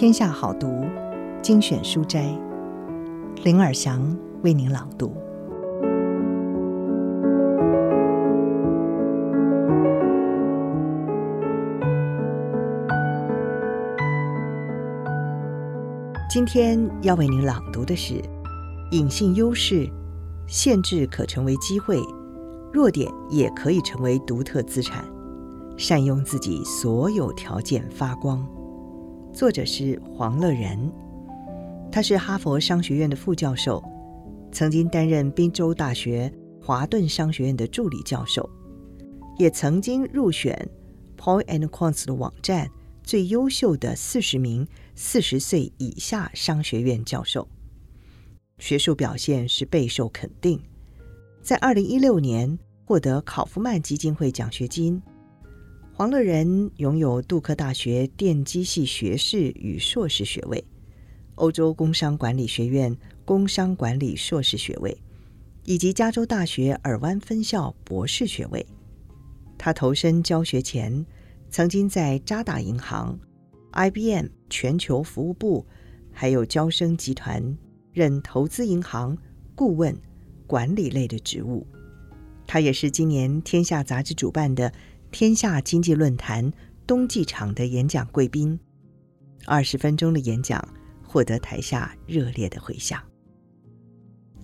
天下好读精选书斋，林尔祥为您朗读。今天要为您朗读的是：隐性优势，限制可成为机会，弱点也可以成为独特资产。善用自己所有条件发光。作者是黄乐仁，他是哈佛商学院的副教授，曾经担任宾州大学华顿商学院的助理教授，也曾经入选 Paul and Quantz 的网站最优秀的四十名四十岁以下商学院教授，学术表现是备受肯定，在二零一六年获得考夫曼基金会奖学金。黄乐仁拥有杜克大学电机系学士与硕士学位，欧洲工商管理学院工商管理硕士学位，以及加州大学尔湾分校博士学位。他投身教学前，曾经在渣打银行、IBM 全球服务部，还有交生集团任投资银行顾问、管理类的职务。他也是今年《天下》杂志主办的。天下经济论坛冬季场的演讲贵宾，二十分钟的演讲获得台下热烈的回响。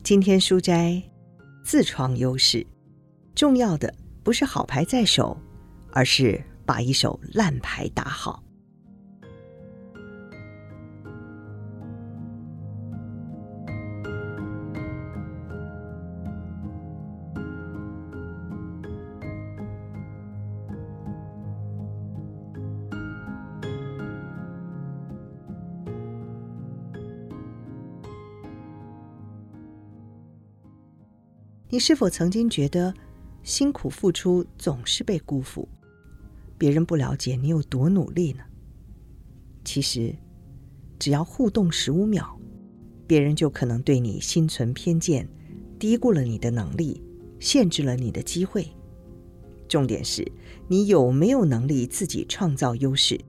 今天书斋自创优势，重要的不是好牌在手，而是把一手烂牌打好。你是否曾经觉得辛苦付出总是被辜负？别人不了解你有多努力呢？其实，只要互动十五秒，别人就可能对你心存偏见，低估了你的能力，限制了你的机会。重点是你有没有能力自己创造优势？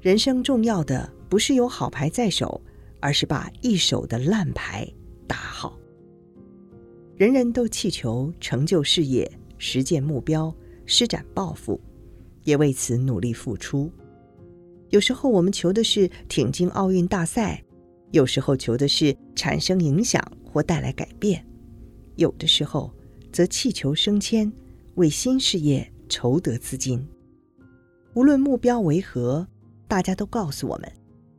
人生重要的不是有好牌在手，而是把一手的烂牌打好。人人都祈求成就事业、实践目标、施展抱负，也为此努力付出。有时候我们求的是挺进奥运大赛，有时候求的是产生影响或带来改变，有的时候则祈求升迁，为新事业筹得资金。无论目标为何，大家都告诉我们，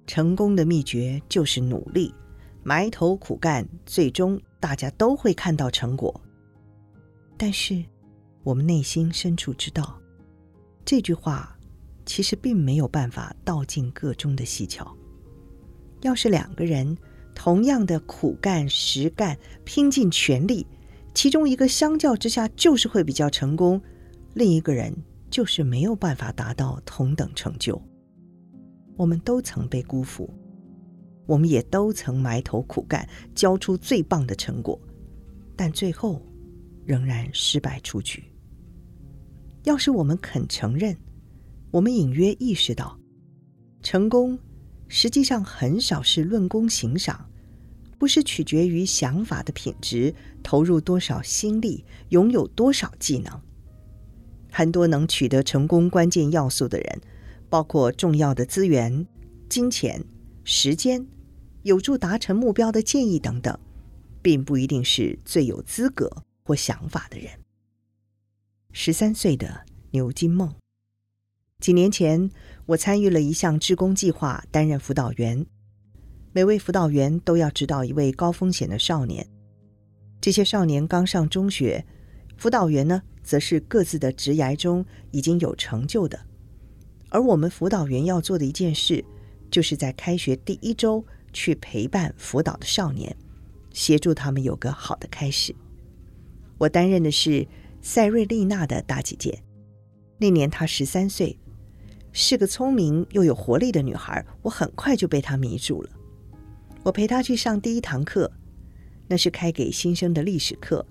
成功的秘诀就是努力。埋头苦干，最终大家都会看到成果。但是，我们内心深处知道，这句话其实并没有办法道尽个中的细巧。要是两个人同样的苦干实干，拼尽全力，其中一个相较之下就是会比较成功，另一个人就是没有办法达到同等成就。我们都曾被辜负。我们也都曾埋头苦干，交出最棒的成果，但最后仍然失败出局。要是我们肯承认，我们隐约意识到，成功实际上很少是论功行赏，不是取决于想法的品质、投入多少心力、拥有多少技能。很多能取得成功关键要素的人，包括重要的资源、金钱、时间。有助达成目标的建议等等，并不一定是最有资格或想法的人。十三岁的牛金梦，几年前我参与了一项志工计划，担任辅导员。每位辅导员都要指导一位高风险的少年。这些少年刚上中学，辅导员呢，则是各自的职涯中已经有成就的。而我们辅导员要做的一件事，就是在开学第一周。去陪伴辅导的少年，协助他们有个好的开始。我担任的是塞瑞丽娜的大姐姐。那年她十三岁，是个聪明又有活力的女孩。我很快就被她迷住了。我陪她去上第一堂课，那是开给新生的历史课。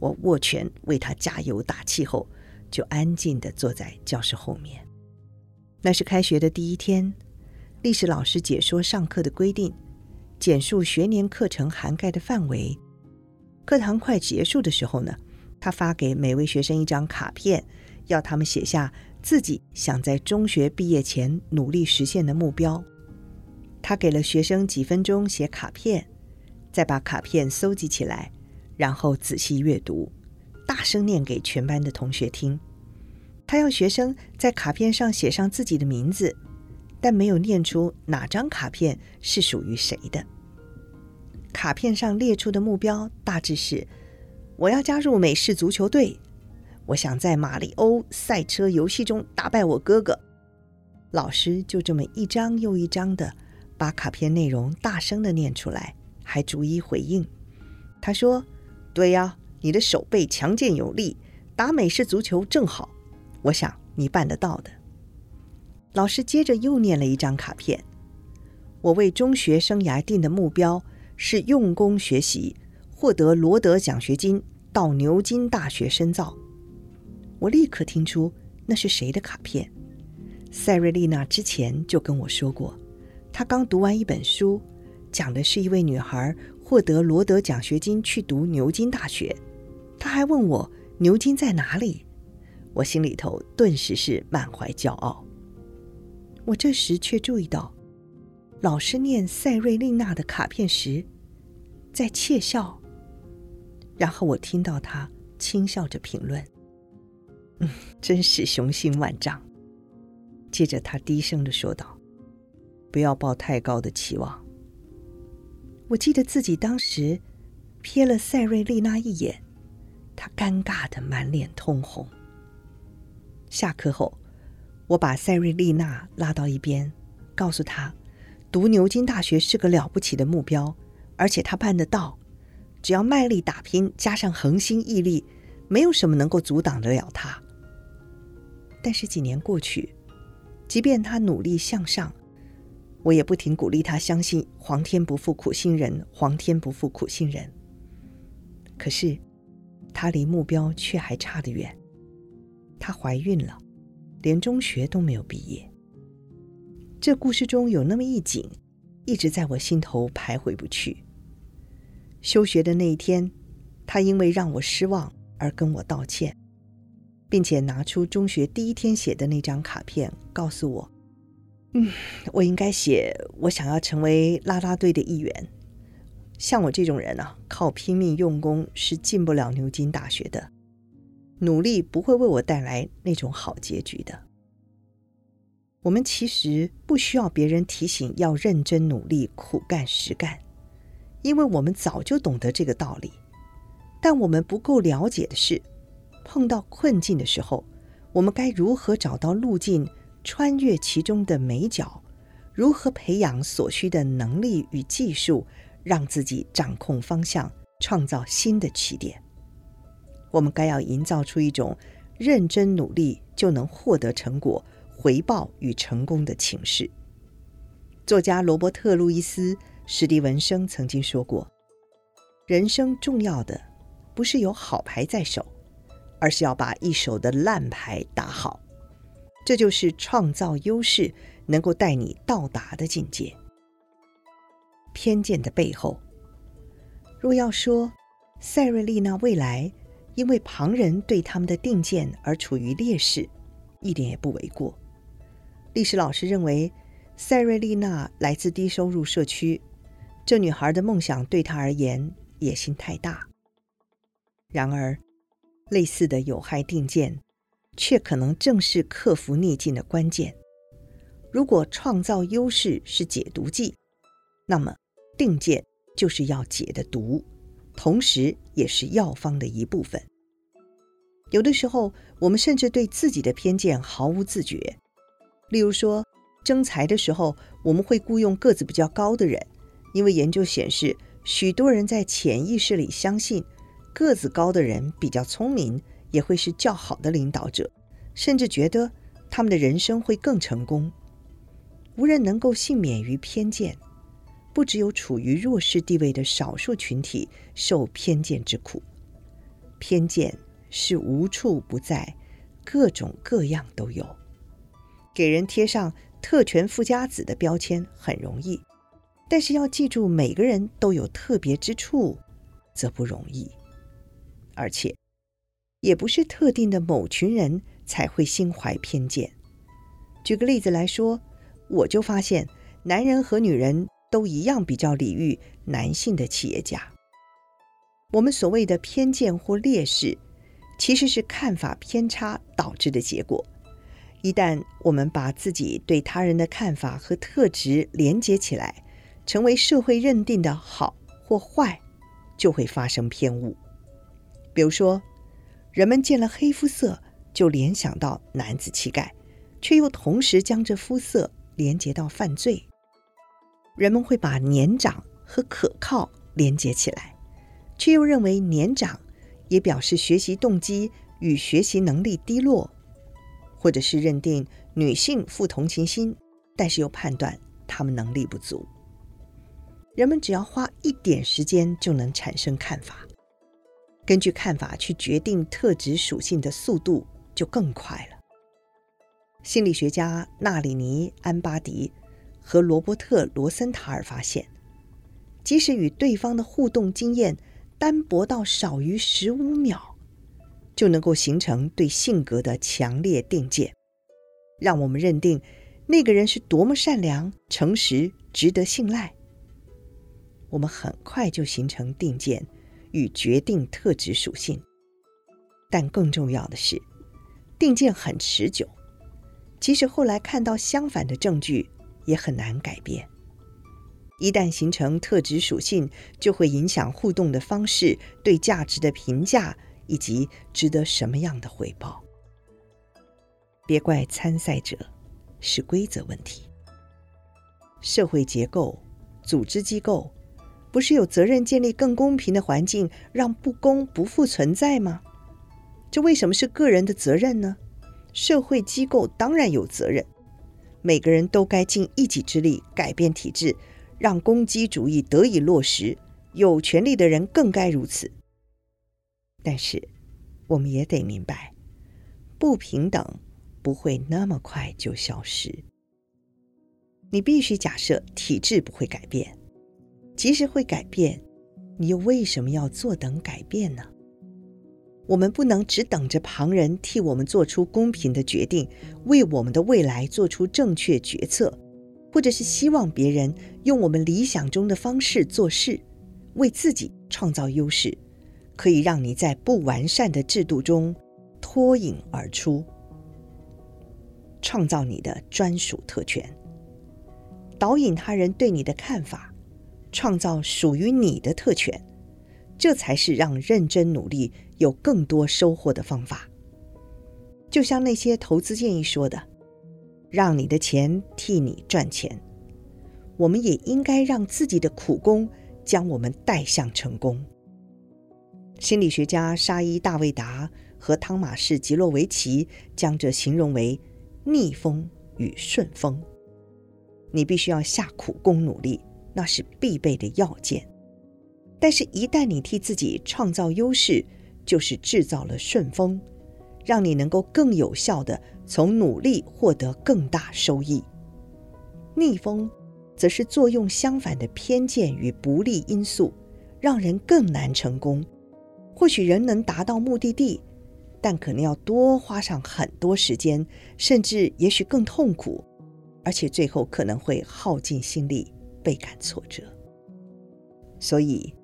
我握拳为她加油打气后，就安静地坐在教室后面。那是开学的第一天。历史老师解说上课的规定，简述学年课程涵盖的范围。课堂快结束的时候呢，他发给每位学生一张卡片，要他们写下自己想在中学毕业前努力实现的目标。他给了学生几分钟写卡片，再把卡片搜集起来，然后仔细阅读，大声念给全班的同学听。他要学生在卡片上写上自己的名字，但没有念出哪张卡片是属于谁的。卡片上列出的目标大致是：我要加入美式足球队，我想在马里欧赛车游戏中打败我哥哥。老师就这么一张又一张的把卡片内容大声的念出来，还逐一回应。他说：“对呀，你的手背强健有力，打美式足球正好。我想你办得到的。”老师接着又念了一张卡片：“我为中学生涯定的目标。”是用功学习，获得罗德奖学金，到牛津大学深造。我立刻听出那是谁的卡片。塞瑞丽娜之前就跟我说过，她刚读完一本书，讲的是一位女孩获得罗德奖学金去读牛津大学。她还问我牛津在哪里，我心里头顿时是满怀骄傲。我这时却注意到，老师念塞瑞丽娜的卡片时，在窃笑，然后我听到他轻笑着评论：“嗯，真是雄心万丈。”接着他低声的说道：“不要抱太高的期望。”我记得自己当时瞥了塞瑞丽娜一眼，她尴尬的满脸通红。下课后，我把塞瑞丽娜拉到一边，告诉她：“读牛津大学是个了不起的目标。”而且他办得到，只要卖力打拼，加上恒心毅力，没有什么能够阻挡得了他。但是几年过去，即便他努力向上，我也不停鼓励他相信“皇天不负苦心人”，“皇天不负苦心人”。可是他离目标却还差得远。她怀孕了，连中学都没有毕业。这故事中有那么一景，一直在我心头徘徊不去。休学的那一天，他因为让我失望而跟我道歉，并且拿出中学第一天写的那张卡片，告诉我：“嗯，我应该写我想要成为啦啦队的一员。像我这种人啊，靠拼命用功是进不了牛津大学的，努力不会为我带来那种好结局的。我们其实不需要别人提醒要认真努力、苦干实干。”因为我们早就懂得这个道理，但我们不够了解的是，碰到困境的时候，我们该如何找到路径，穿越其中的美角，如何培养所需的能力与技术，让自己掌控方向，创造新的起点。我们该要营造出一种认真努力就能获得成果、回报与成功的情势。作家罗伯特·路易斯。史蒂文生曾经说过：“人生重要的不是有好牌在手，而是要把一手的烂牌打好。这就是创造优势能够带你到达的境界。”偏见的背后，若要说塞瑞丽娜未来因为旁人对他们的定见而处于劣势，一点也不为过。历史老师认为，塞瑞丽娜来自低收入社区。这女孩的梦想对她而言野心太大。然而，类似的有害定见，却可能正是克服逆境的关键。如果创造优势是解毒剂，那么定见就是要解的毒，同时也是药方的一部分。有的时候，我们甚至对自己的偏见毫无自觉。例如说，征才的时候，我们会雇佣个子比较高的人。因为研究显示，许多人在潜意识里相信，个子高的人比较聪明，也会是较好的领导者，甚至觉得他们的人生会更成功。无人能够幸免于偏见，不只有处于弱势地位的少数群体受偏见之苦。偏见是无处不在，各种各样都有，给人贴上特权富家子的标签很容易，但是要记住每个人都有特别之处，则不容易。而且，也不是特定的某群人才会心怀偏见。举个例子来说，我就发现，男人和女人都一样比较礼遇男性的企业家。我们所谓的偏见或劣势，其实是看法偏差导致的结果。一旦我们把自己对他人的看法和特质连接起来，成为社会认定的好或坏，就会发生偏误。比如说，人们见了黑肤色就联想到男子气概，却又同时将这肤色连结到犯罪。人们会把年长和可靠连结起来，却又认为年长也表示学习动机与学习能力低落。或者是认定女性富同情心，但是又判断她们能力不足。人们只要花一点时间就能产生看法，根据看法去决定特质属性的速度就更快了。心理学家纳里尼·安巴迪和罗伯特·罗森塔尔发现，即使与对方的互动经验单薄到少于十五秒。就能够形成对性格的强烈定见，让我们认定那个人是多么善良、诚实、值得信赖。我们很快就形成定见与决定特质属性，但更重要的是，定见很持久，即使后来看到相反的证据，也很难改变。一旦形成特质属性，就会影响互动的方式、对价值的评价。以及值得什么样的回报？别怪参赛者，是规则问题。社会结构、组织机构，不是有责任建立更公平的环境，让不公不复存在吗？这为什么是个人的责任呢？社会机构当然有责任，每个人都该尽一己之力改变体制，让公基主义得以落实。有权力的人更该如此。但是，我们也得明白，不平等不会那么快就消失。你必须假设体制不会改变，其实会改变，你又为什么要坐等改变呢？我们不能只等着旁人替我们做出公平的决定，为我们的未来做出正确决策，或者是希望别人用我们理想中的方式做事，为自己创造优势。可以让你在不完善的制度中脱颖而出，创造你的专属特权，导引他人对你的看法，创造属于你的特权，这才是让认真努力有更多收获的方法。就像那些投资建议说的：“让你的钱替你赚钱。”我们也应该让自己的苦功将我们带向成功。心理学家沙伊·大卫达和汤马士·吉洛维奇将这形容为逆风与顺风。你必须要下苦功努力，那是必备的要件。但是，一旦你替自己创造优势，就是制造了顺风，让你能够更有效地从努力获得更大收益。逆风则是作用相反的偏见与不利因素，让人更难成功。或许人能达到目的地，但可能要多花上很多时间，甚至也许更痛苦，而且最后可能会耗尽心力，倍感挫折。所以，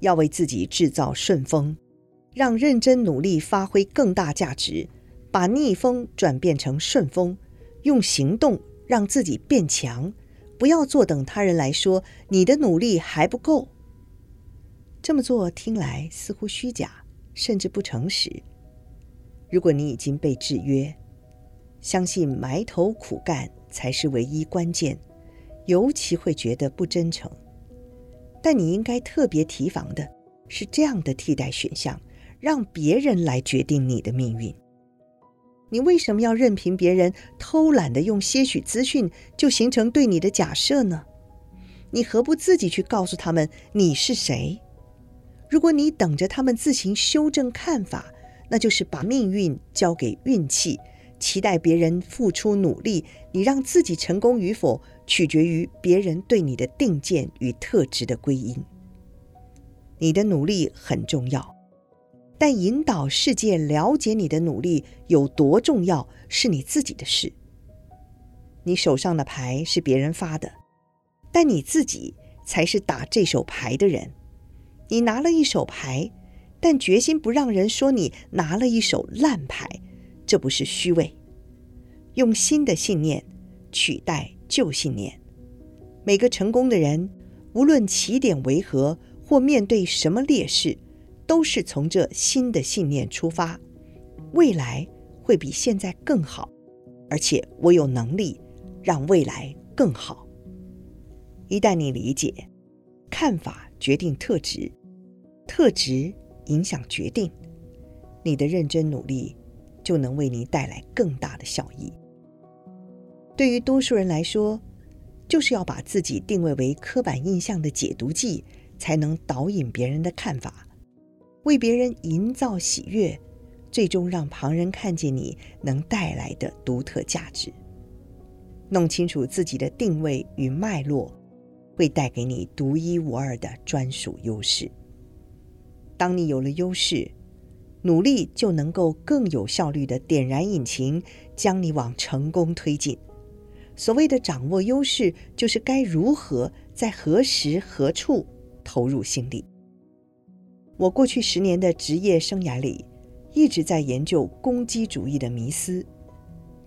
要为自己制造顺风，让认真努力发挥更大价值，把逆风转变成顺风，用行动让自己变强，不要坐等他人来说你的努力还不够。这么做听来似乎虚假，甚至不诚实。如果你已经被制约，相信埋头苦干才是唯一关键，尤其会觉得不真诚。但你应该特别提防的是这样的替代选项：让别人来决定你的命运。你为什么要任凭别人偷懒的用些许资讯就形成对你的假设呢？你何不自己去告诉他们你是谁？如果你等着他们自行修正看法，那就是把命运交给运气，期待别人付出努力，你让自己成功与否，取决于别人对你的定见与特质的归因。你的努力很重要，但引导世界了解你的努力有多重要，是你自己的事。你手上的牌是别人发的，但你自己才是打这手牌的人。你拿了一手牌，但决心不让人说你拿了一手烂牌，这不是虚伪。用新的信念取代旧信念。每个成功的人，无论起点为何或面对什么劣势，都是从这新的信念出发，未来会比现在更好，而且我有能力。让未来更好。一旦你理解，看法决定特质，特质影响决定，你的认真努力就能为你带来更大的效益。对于多数人来说，就是要把自己定位为刻板印象的解读剂，才能导引别人的看法，为别人营造喜悦，最终让旁人看见你能带来的独特价值。弄清楚自己的定位与脉络，会带给你独一无二的专属优势。当你有了优势，努力就能够更有效率地点燃引擎，将你往成功推进。所谓的掌握优势，就是该如何在何时何处投入心力。我过去十年的职业生涯里，一直在研究攻击主义的迷思，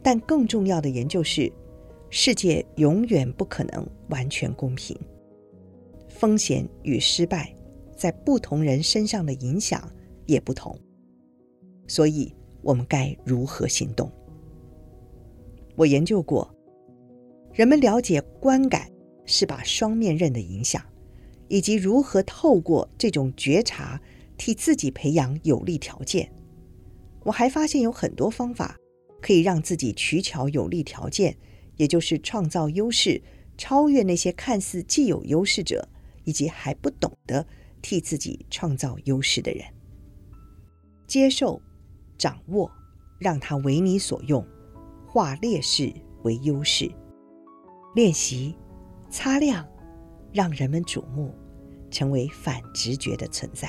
但更重要的研究是。世界永远不可能完全公平，风险与失败在不同人身上的影响也不同，所以我们该如何行动？我研究过，人们了解观感是把双面刃的影响，以及如何透过这种觉察替自己培养有利条件。我还发现有很多方法可以让自己取巧有利条件。也就是创造优势，超越那些看似既有优势者，以及还不懂得替自己创造优势的人。接受、掌握，让它为你所用，化劣势为优势。练习、擦亮，让人们瞩目，成为反直觉的存在。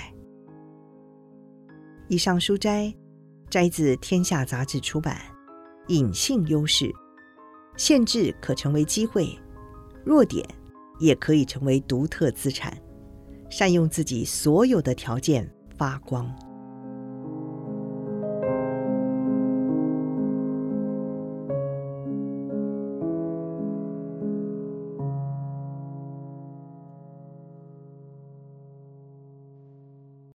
以上书摘摘自《天下杂志》出版《隐性优势》。限制可成为机会，弱点也可以成为独特资产。善用自己所有的条件，发光。